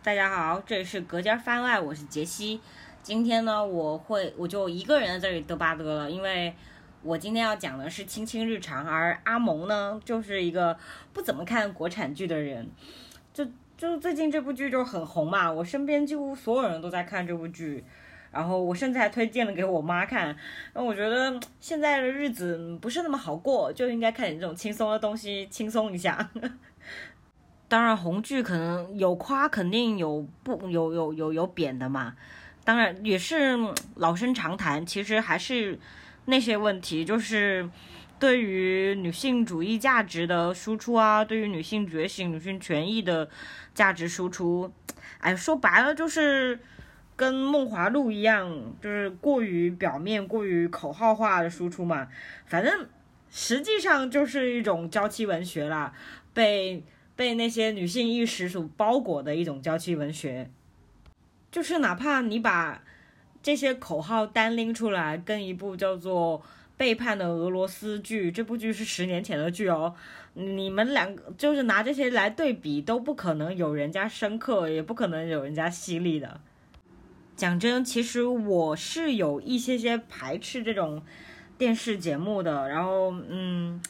大家好，这里是隔间番外，我是杰西。今天呢，我会我就一个人在这里嘚吧嘚了，因为我今天要讲的是亲亲日常，而阿蒙呢，就是一个不怎么看国产剧的人。就就最近这部剧就很红嘛，我身边几乎所有人都在看这部剧，然后我甚至还推荐了给我妈看。那我觉得现在的日子不是那么好过，就应该看点这种轻松的东西，轻松一下。当然，红剧可能有夸，肯定有不有有有有贬的嘛。当然也是老生常谈，其实还是那些问题，就是对于女性主义价值的输出啊，对于女性觉醒、女性权益的价值输出，哎，说白了就是跟《梦华录》一样，就是过于表面、过于口号化的输出嘛。反正实际上就是一种娇妻文学啦，被。被那些女性意识所包裹的一种娇妻文学，就是哪怕你把这些口号单拎出来，跟一部叫做《背叛的俄罗斯》剧，这部剧是十年前的剧哦，你们两个就是拿这些来对比，都不可能有人家深刻，也不可能有人家犀利的。讲真，其实我是有一些些排斥这种电视节目的，然后嗯。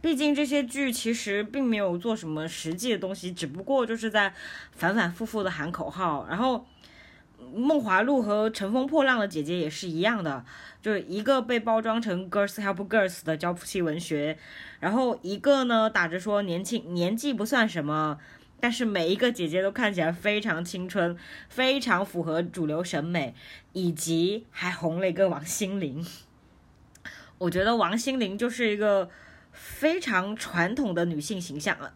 毕竟这些剧其实并没有做什么实际的东西，只不过就是在反反复复的喊口号。然后《梦华录》和《乘风破浪的姐姐》也是一样的，就是一个被包装成 girls help girls 的娇妻文学，然后一个呢打着说年轻年纪不算什么，但是每一个姐姐都看起来非常青春，非常符合主流审美，以及还红了一个王心凌。我觉得王心凌就是一个。非常传统的女性形象啊，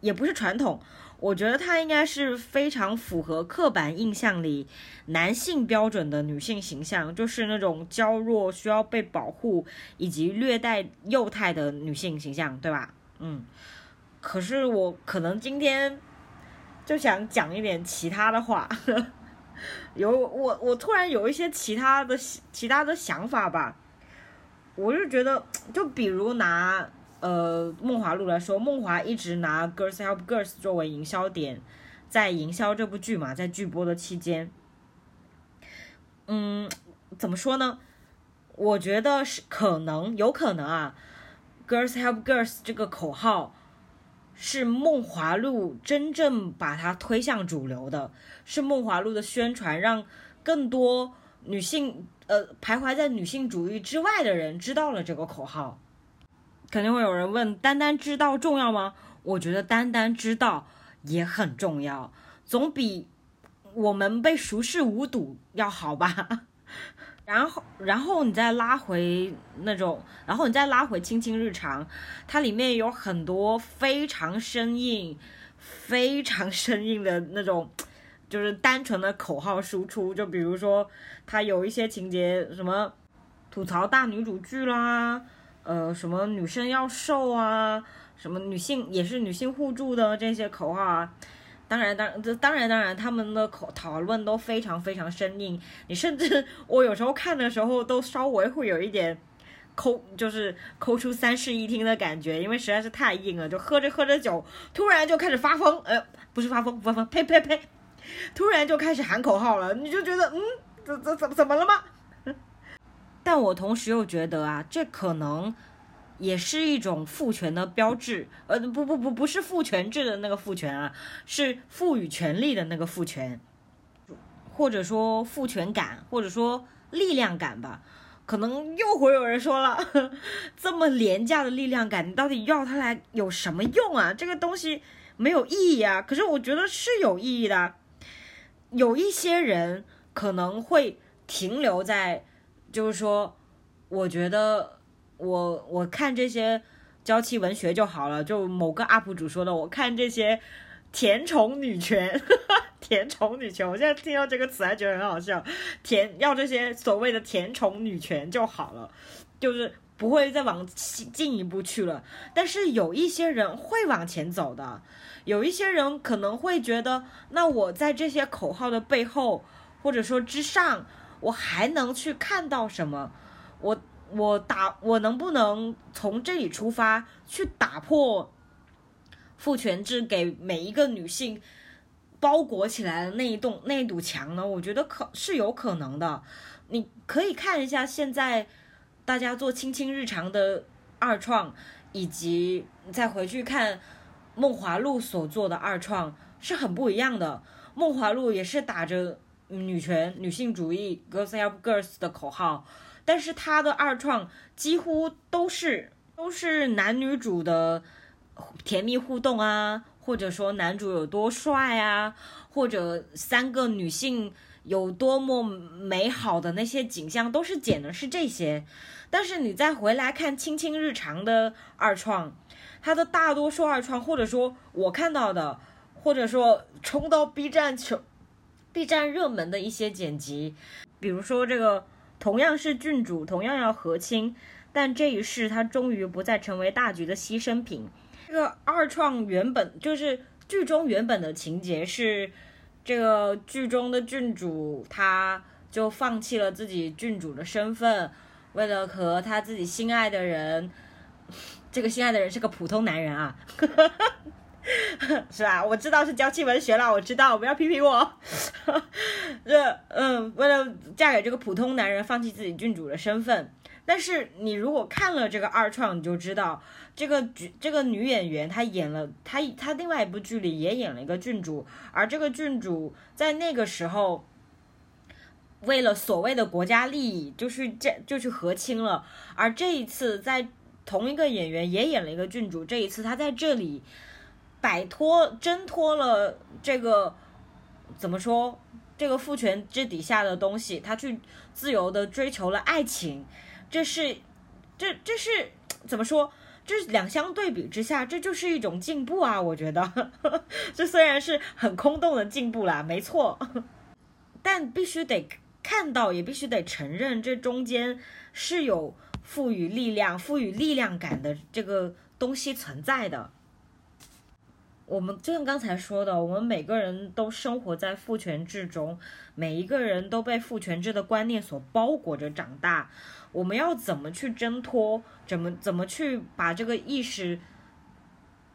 也不是传统，我觉得她应该是非常符合刻板印象里男性标准的女性形象，就是那种娇弱、需要被保护以及略带幼态的女性形象，对吧？嗯，可是我可能今天就想讲一点其他的话，有我我突然有一些其他的其他的想法吧。我就觉得，就比如拿呃《梦华录》来说，梦华一直拿《Girls Help Girls》作为营销点，在营销这部剧嘛，在剧播的期间，嗯，怎么说呢？我觉得是可能，有可能啊，《Girls Help Girls》这个口号是《梦华录》真正把它推向主流的，是《梦华录》的宣传让更多女性。呃，徘徊在女性主义之外的人知道了这个口号，肯定会有人问：单单知道重要吗？我觉得单单知道也很重要，总比我们被熟视无睹要好吧。然后，然后你再拉回那种，然后你再拉回亲亲日常，它里面有很多非常生硬、非常生硬的那种。就是单纯的口号输出，就比如说他有一些情节，什么吐槽大女主剧啦，呃，什么女生要瘦啊，什么女性也是女性互助的这些口号啊。当然，当这当然当然，他们的口讨论都非常非常生硬。你甚至我有时候看的时候都稍微会有一点抠，就是抠出三室一厅的感觉，因为实在是太硬了。就喝着喝着酒，突然就开始发疯，呃，不是发疯，不发疯，呸呸呸。突然就开始喊口号了，你就觉得嗯，这这怎怎么了吗？但我同时又觉得啊，这可能也是一种父权的标志，呃，不不不，不是父权制的那个父权啊，是赋予权力的那个父权，或者说父权感，或者说力量感吧。可能又会有人说了，这么廉价的力量感，你到底要它来有什么用啊？这个东西没有意义啊。可是我觉得是有意义的。有一些人可能会停留在，就是说，我觉得我我看这些娇妻文学就好了。就某个 UP 主说的，我看这些甜宠女权，甜宠女权，我现在听到这个词还觉得很好笑。甜要这些所谓的甜宠女权就好了，就是不会再往进一步去了。但是有一些人会往前走的。有一些人可能会觉得，那我在这些口号的背后，或者说之上，我还能去看到什么？我我打我能不能从这里出发去打破父权制给每一个女性包裹起来的那一栋那一堵墙呢？我觉得可是有可能的。你可以看一下现在大家做青青日常的二创，以及再回去看梦华录所做的二创，是很不一样的。梦华录也是打着女权、女性主义、Girls Help Girls 的口号，但是他的二创几乎都是都是男女主的甜蜜互动啊，或者说男主有多帅啊，或者三个女性。有多么美好的那些景象，都是剪的是这些。但是你再回来看《青青日常》的二创，它的大多数二创，或者说我看到的，或者说冲到 B 站求 B 站热门的一些剪辑，比如说这个同样是郡主，同样要和亲，但这一世他终于不再成为大局的牺牲品。这个二创原本就是剧中原本的情节是。这个剧中的郡主，她就放弃了自己郡主的身份，为了和她自己心爱的人，这个心爱的人是个普通男人啊，是吧？我知道是娇气文学了，我知道，不要批评我。这，嗯，为了嫁给这个普通男人，放弃自己郡主的身份。但是你如果看了这个二创，你就知道这个剧这个女演员她演了她她另外一部剧里也演了一个郡主，而这个郡主在那个时候为了所谓的国家利益，就是这就去和亲了。而这一次在同一个演员也演了一个郡主，这一次她在这里摆脱挣脱了这个怎么说这个父权制底下的东西，她去自由的追求了爱情。这是，这这是怎么说？这是两相对比之下，这就是一种进步啊！我觉得，这虽然是很空洞的进步啦，没错，但必须得看到，也必须得承认，这中间是有赋予力量、赋予力量感的这个东西存在的。我们就像刚才说的，我们每个人都生活在父权制中，每一个人都被父权制的观念所包裹着长大。我们要怎么去挣脱？怎么怎么去把这个意识，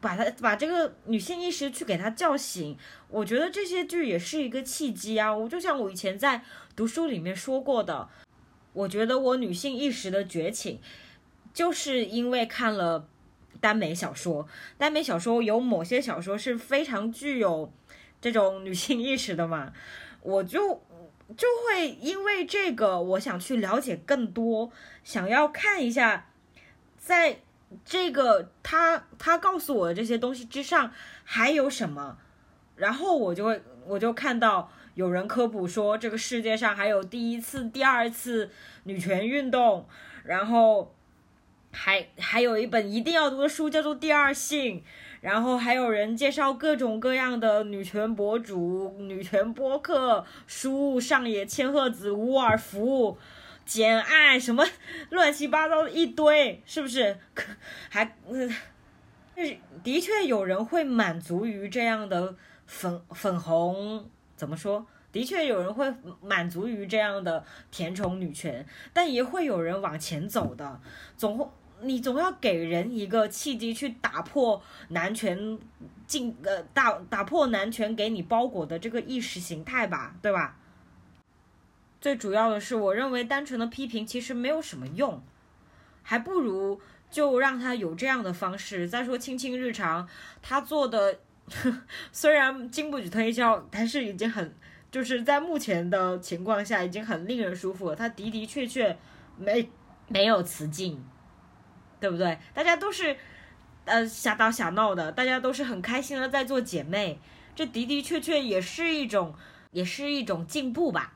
把它把这个女性意识去给它叫醒？我觉得这些剧也是一个契机啊！我就像我以前在读书里面说过的，我觉得我女性意识的觉醒，就是因为看了耽美小说。耽美小说有某些小说是非常具有这种女性意识的嘛，我就。就会因为这个，我想去了解更多，想要看一下，在这个他他告诉我的这些东西之上还有什么，然后我就会我就看到有人科普说这个世界上还有第一次、第二次女权运动，然后还还有一本一定要读的书叫做《第二性》。然后还有人介绍各种各样的女权博主、女权播客、书、上野千鹤子、沃尔夫、简爱什么 乱七八糟的一堆，是不是？可还嗯，的确有人会满足于这样的粉粉红，怎么说？的确有人会满足于这样的甜宠女权，但也会有人往前走的，总会。你总要给人一个契机去打破男权进呃打打破男权给你包裹的这个意识形态吧，对吧？最主要的是，我认为单纯的批评其实没有什么用，还不如就让他有这样的方式。再说《青青日常》，他做的 虽然经不起推销，但是已经很就是在目前的情况下已经很令人舒服了。他的的确确没没有雌竞。对不对？大家都是，呃，瞎打瞎闹的，大家都是很开心的在做姐妹，这的的确确也是一种，也是一种进步吧。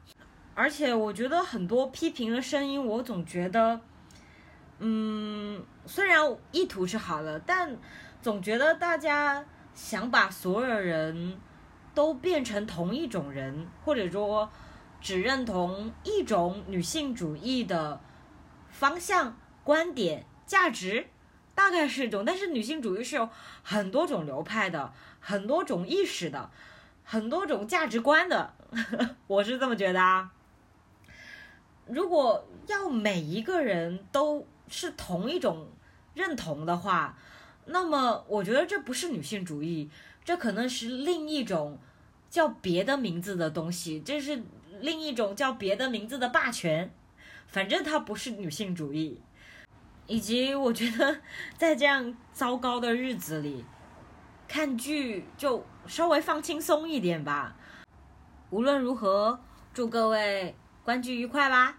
而且我觉得很多批评的声音，我总觉得，嗯，虽然意图是好的，但总觉得大家想把所有人都变成同一种人，或者说只认同一种女性主义的方向观点。价值大概是一种，但是女性主义是有很多种流派的，很多种意识的，很多种价值观的，我是这么觉得啊。如果要每一个人都是同一种认同的话，那么我觉得这不是女性主义，这可能是另一种叫别的名字的东西，这是另一种叫别的名字的霸权。反正它不是女性主义，以及我觉得 在这样糟糕的日子里，看剧就稍微放轻松一点吧。无论如何，祝各位观剧愉快吧。